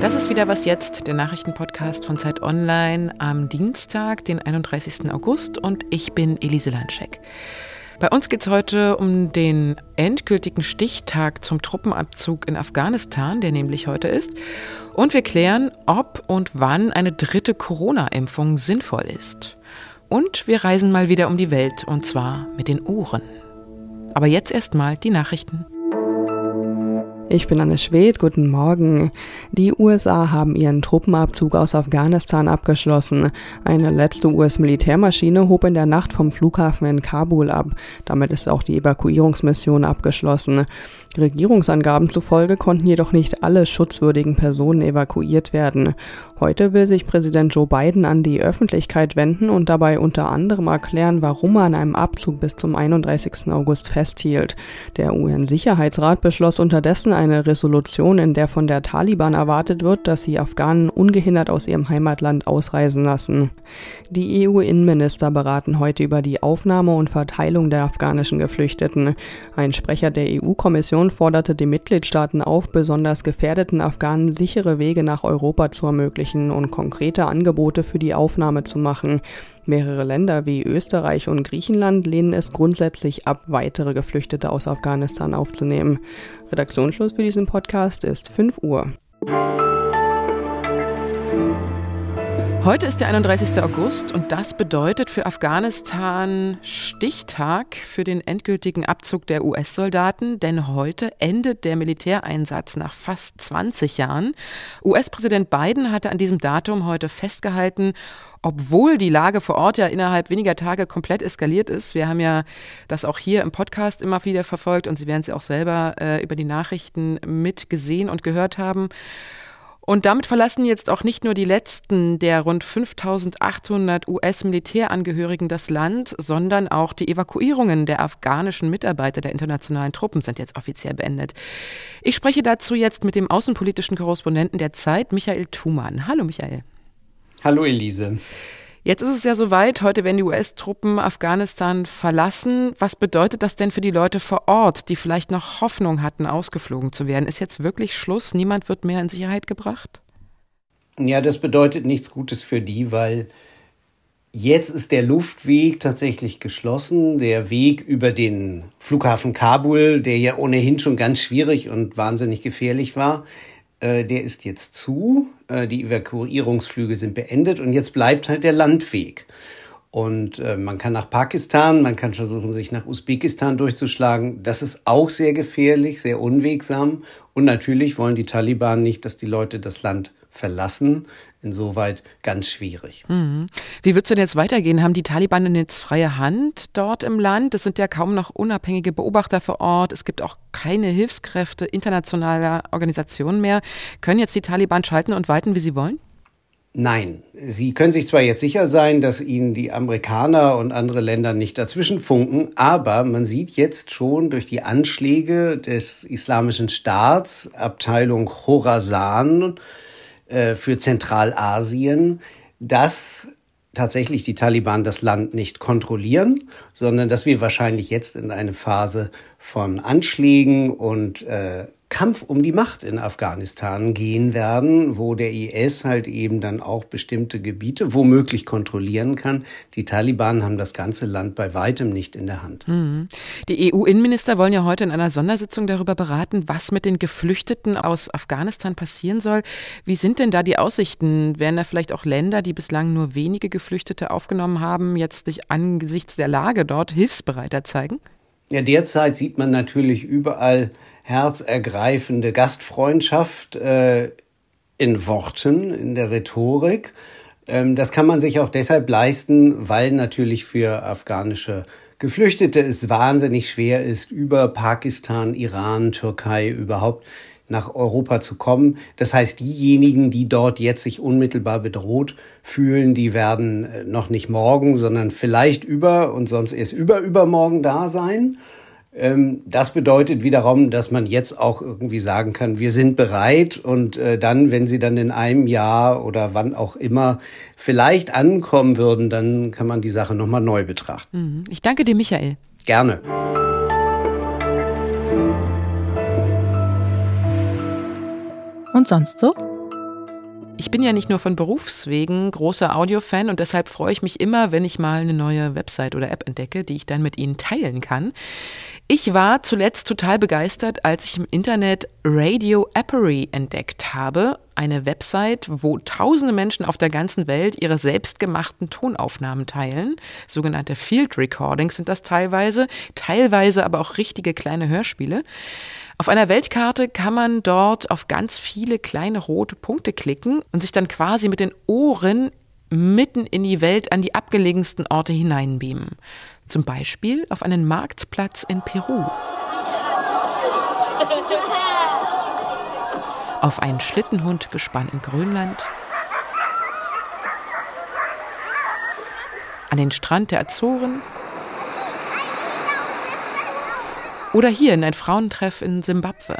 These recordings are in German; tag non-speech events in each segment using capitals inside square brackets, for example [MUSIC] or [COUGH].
Das ist wieder was jetzt, der Nachrichtenpodcast von Zeit Online am Dienstag, den 31. August und ich bin Elise Landscheck. Bei uns geht es heute um den endgültigen Stichtag zum Truppenabzug in Afghanistan, der nämlich heute ist. Und wir klären, ob und wann eine dritte Corona-Impfung sinnvoll ist. Und wir reisen mal wieder um die Welt, und zwar mit den Ohren. Aber jetzt erstmal die Nachrichten. Ich bin Anne Schwedt, guten Morgen. Die USA haben ihren Truppenabzug aus Afghanistan abgeschlossen. Eine letzte US-Militärmaschine hob in der Nacht vom Flughafen in Kabul ab. Damit ist auch die Evakuierungsmission abgeschlossen. Regierungsangaben zufolge konnten jedoch nicht alle schutzwürdigen Personen evakuiert werden. Heute will sich Präsident Joe Biden an die Öffentlichkeit wenden und dabei unter anderem erklären, warum er an einem Abzug bis zum 31. August festhielt. Der UN-Sicherheitsrat beschloss unterdessen eine Resolution, in der von der Taliban erwartet wird, dass sie Afghanen ungehindert aus ihrem Heimatland ausreisen lassen. Die EU-Innenminister beraten heute über die Aufnahme und Verteilung der afghanischen Geflüchteten. Ein Sprecher der EU-Kommission forderte die Mitgliedstaaten auf, besonders gefährdeten Afghanen sichere Wege nach Europa zu ermöglichen und konkrete Angebote für die Aufnahme zu machen. Mehrere Länder wie Österreich und Griechenland lehnen es grundsätzlich ab, weitere Geflüchtete aus Afghanistan aufzunehmen. Redaktionsschluss für diesen Podcast ist 5 Uhr. Heute ist der 31. August und das bedeutet für Afghanistan Stichtag für den endgültigen Abzug der US-Soldaten, denn heute endet der Militäreinsatz nach fast 20 Jahren. US-Präsident Biden hatte an diesem Datum heute festgehalten, obwohl die Lage vor Ort ja innerhalb weniger Tage komplett eskaliert ist. Wir haben ja das auch hier im Podcast immer wieder verfolgt und Sie werden es ja auch selber äh, über die Nachrichten mitgesehen und gehört haben. Und damit verlassen jetzt auch nicht nur die letzten der rund 5800 US-Militärangehörigen das Land, sondern auch die Evakuierungen der afghanischen Mitarbeiter der internationalen Truppen sind jetzt offiziell beendet. Ich spreche dazu jetzt mit dem außenpolitischen Korrespondenten der Zeit, Michael Thumann. Hallo Michael. Hallo Elise. Jetzt ist es ja soweit, heute werden die US-Truppen Afghanistan verlassen. Was bedeutet das denn für die Leute vor Ort, die vielleicht noch Hoffnung hatten, ausgeflogen zu werden? Ist jetzt wirklich Schluss? Niemand wird mehr in Sicherheit gebracht? Ja, das bedeutet nichts Gutes für die, weil jetzt ist der Luftweg tatsächlich geschlossen. Der Weg über den Flughafen Kabul, der ja ohnehin schon ganz schwierig und wahnsinnig gefährlich war, der ist jetzt zu. Äh, die Evakuierungsflüge sind beendet und jetzt bleibt halt der Landweg. Und äh, man kann nach Pakistan, man kann versuchen, sich nach Usbekistan durchzuschlagen. Das ist auch sehr gefährlich, sehr unwegsam. Und natürlich wollen die Taliban nicht, dass die Leute das Land verlassen. Insoweit ganz schwierig. Mhm. Wie wird es denn jetzt weitergehen? Haben die Taliban denn jetzt freie Hand dort im Land? Es sind ja kaum noch unabhängige Beobachter vor Ort. Es gibt auch keine Hilfskräfte internationaler Organisationen mehr. Können jetzt die Taliban schalten und walten, wie sie wollen? Nein, Sie können sich zwar jetzt sicher sein, dass Ihnen die Amerikaner und andere Länder nicht dazwischen funken, aber man sieht jetzt schon durch die Anschläge des Islamischen Staats, Abteilung Khorasan, äh, für Zentralasien, dass tatsächlich die Taliban das Land nicht kontrollieren, sondern dass wir wahrscheinlich jetzt in eine Phase von Anschlägen und äh, Kampf um die Macht in Afghanistan gehen werden, wo der IS halt eben dann auch bestimmte Gebiete womöglich kontrollieren kann. Die Taliban haben das ganze Land bei weitem nicht in der Hand. Mhm. Die EU-Innenminister wollen ja heute in einer Sondersitzung darüber beraten, was mit den Geflüchteten aus Afghanistan passieren soll. Wie sind denn da die Aussichten? Werden da vielleicht auch Länder, die bislang nur wenige Geflüchtete aufgenommen haben, jetzt sich angesichts der Lage dort hilfsbereiter zeigen? Ja, derzeit sieht man natürlich überall herzergreifende Gastfreundschaft äh, in Worten, in der Rhetorik. Ähm, das kann man sich auch deshalb leisten, weil natürlich für afghanische Geflüchtete es wahnsinnig schwer ist, über Pakistan, Iran, Türkei überhaupt nach Europa zu kommen. Das heißt, diejenigen, die dort jetzt sich unmittelbar bedroht fühlen, die werden äh, noch nicht morgen, sondern vielleicht über und sonst erst über übermorgen da sein. Ähm, das bedeutet wiederum, dass man jetzt auch irgendwie sagen kann, wir sind bereit und äh, dann, wenn sie dann in einem Jahr oder wann auch immer vielleicht ankommen würden, dann kann man die Sache nochmal neu betrachten. Mhm. Ich danke dir, Michael. Gerne. Und sonst so? Ich bin ja nicht nur von Berufswegen großer Audiofan und deshalb freue ich mich immer, wenn ich mal eine neue Website oder App entdecke, die ich dann mit Ihnen teilen kann. Ich war zuletzt total begeistert, als ich im Internet Radio Appery entdeckt habe, eine Website, wo tausende Menschen auf der ganzen Welt ihre selbstgemachten Tonaufnahmen teilen. Sogenannte Field Recordings sind das teilweise, teilweise aber auch richtige kleine Hörspiele. Auf einer Weltkarte kann man dort auf ganz viele kleine rote Punkte klicken und sich dann quasi mit den Ohren mitten in die Welt an die abgelegensten Orte hineinbeamen. Zum Beispiel auf einen Marktplatz in Peru. [LAUGHS] Auf ein Schlittenhundgespann in Grönland. An den Strand der Azoren Oder hier in ein Frauentreff in Simbabwe.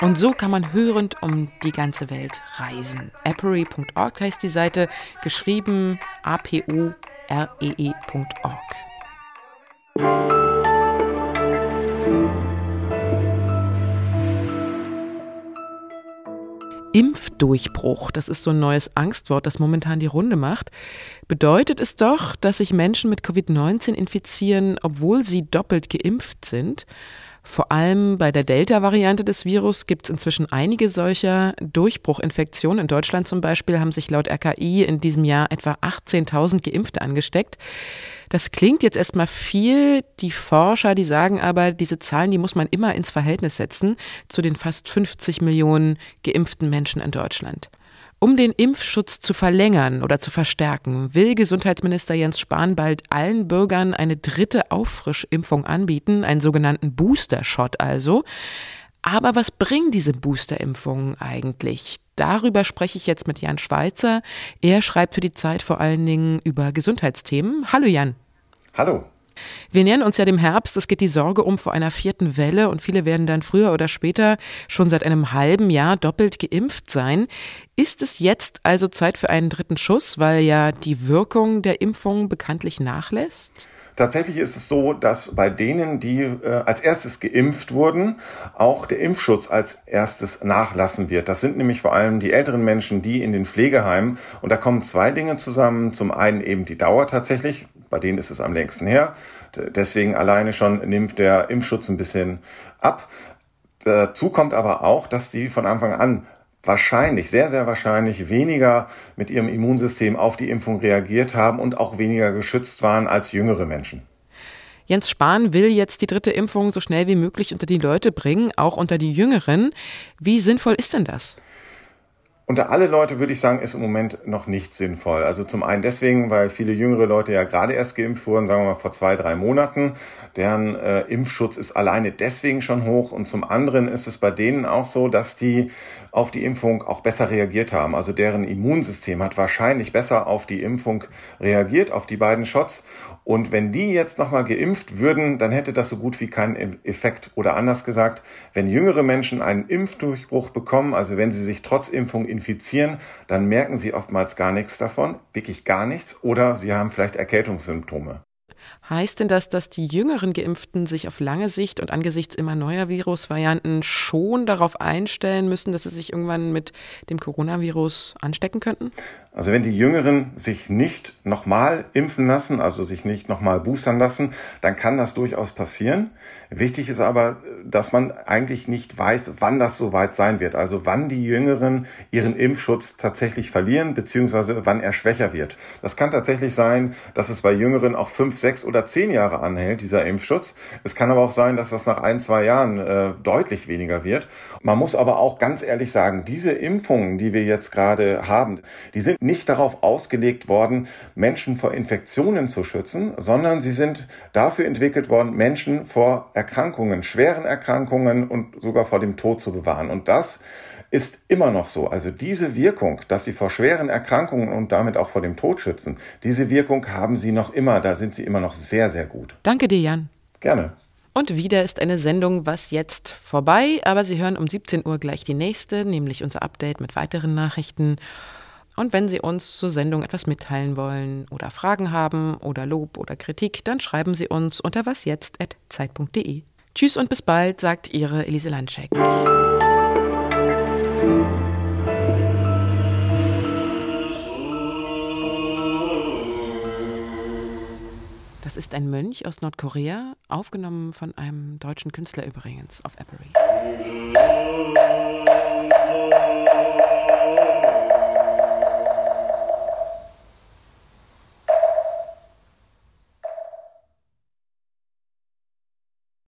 Und so kann man hörend um die ganze Welt reisen. Apery.org heißt die Seite, geschrieben A-P-O-R-E-E.org. Impfdurchbruch, das ist so ein neues Angstwort, das momentan die Runde macht, bedeutet es doch, dass sich Menschen mit Covid-19 infizieren, obwohl sie doppelt geimpft sind. Vor allem bei der Delta-Variante des Virus gibt es inzwischen einige solcher Durchbruchinfektionen. In Deutschland zum Beispiel haben sich laut RKI in diesem Jahr etwa 18.000 Geimpfte angesteckt. Das klingt jetzt erstmal viel. Die Forscher, die sagen aber, diese Zahlen, die muss man immer ins Verhältnis setzen zu den fast 50 Millionen geimpften Menschen in Deutschland. Um den Impfschutz zu verlängern oder zu verstärken, will Gesundheitsminister Jens Spahn bald allen Bürgern eine dritte Auffrischimpfung anbieten, einen sogenannten Booster-Shot also. Aber was bringen diese Boosterimpfungen eigentlich? Darüber spreche ich jetzt mit Jan Schweizer. Er schreibt für die Zeit vor allen Dingen über Gesundheitsthemen. Hallo Jan. Hallo. Wir nähern uns ja dem Herbst. Es geht die Sorge um vor einer vierten Welle und viele werden dann früher oder später schon seit einem halben Jahr doppelt geimpft sein. Ist es jetzt also Zeit für einen dritten Schuss, weil ja die Wirkung der Impfung bekanntlich nachlässt? Tatsächlich ist es so, dass bei denen, die äh, als erstes geimpft wurden, auch der Impfschutz als erstes nachlassen wird. Das sind nämlich vor allem die älteren Menschen, die in den Pflegeheimen. Und da kommen zwei Dinge zusammen. Zum einen eben die Dauer tatsächlich. Bei denen ist es am längsten her. Deswegen alleine schon nimmt der Impfschutz ein bisschen ab. Dazu kommt aber auch, dass die von Anfang an wahrscheinlich, sehr, sehr wahrscheinlich weniger mit ihrem Immunsystem auf die Impfung reagiert haben und auch weniger geschützt waren als jüngere Menschen. Jens Spahn will jetzt die dritte Impfung so schnell wie möglich unter die Leute bringen, auch unter die Jüngeren. Wie sinnvoll ist denn das? Unter alle Leute würde ich sagen, ist im Moment noch nicht sinnvoll. Also zum einen deswegen, weil viele jüngere Leute ja gerade erst geimpft wurden, sagen wir mal vor zwei, drei Monaten. Deren äh, Impfschutz ist alleine deswegen schon hoch. Und zum anderen ist es bei denen auch so, dass die auf die Impfung auch besser reagiert haben. Also deren Immunsystem hat wahrscheinlich besser auf die Impfung reagiert, auf die beiden Shots. Und wenn die jetzt nochmal geimpft würden, dann hätte das so gut wie keinen Effekt. Oder anders gesagt, wenn jüngere Menschen einen Impfdurchbruch bekommen, also wenn sie sich trotz Impfung infizieren, dann merken sie oftmals gar nichts davon, wirklich gar nichts, oder sie haben vielleicht Erkältungssymptome. Heißt denn das, dass die jüngeren Geimpften sich auf lange Sicht und angesichts immer neuer Virusvarianten schon darauf einstellen müssen, dass sie sich irgendwann mit dem Coronavirus anstecken könnten? Also wenn die Jüngeren sich nicht nochmal impfen lassen, also sich nicht nochmal boostern lassen, dann kann das durchaus passieren. Wichtig ist aber, dass man eigentlich nicht weiß, wann das soweit sein wird. Also wann die Jüngeren ihren Impfschutz tatsächlich verlieren, beziehungsweise wann er schwächer wird. Das kann tatsächlich sein, dass es bei Jüngeren auch fünf, sechs oder zehn Jahre anhält, dieser Impfschutz. Es kann aber auch sein, dass das nach ein, zwei Jahren äh, deutlich weniger wird. Man muss aber auch ganz ehrlich sagen, diese Impfungen, die wir jetzt gerade haben, die sind nicht darauf ausgelegt worden, Menschen vor Infektionen zu schützen, sondern sie sind dafür entwickelt worden, Menschen vor Erkrankungen, schweren Erkrankungen und sogar vor dem Tod zu bewahren. Und das ist immer noch so. Also diese Wirkung, dass sie vor schweren Erkrankungen und damit auch vor dem Tod schützen, diese Wirkung haben sie noch immer. Da sind sie immer noch sehr, sehr gut. Danke dir, Jan. Gerne. Und wieder ist eine Sendung Was jetzt vorbei, aber Sie hören um 17 Uhr gleich die nächste, nämlich unser Update mit weiteren Nachrichten. Und wenn Sie uns zur Sendung etwas mitteilen wollen oder Fragen haben oder Lob oder Kritik, dann schreiben Sie uns unter wasjetzt.zeit.de. Tschüss und bis bald, sagt Ihre Elise Landschek. Das ist ein Mönch aus Nordkorea, aufgenommen von einem deutschen Künstler übrigens auf Appery.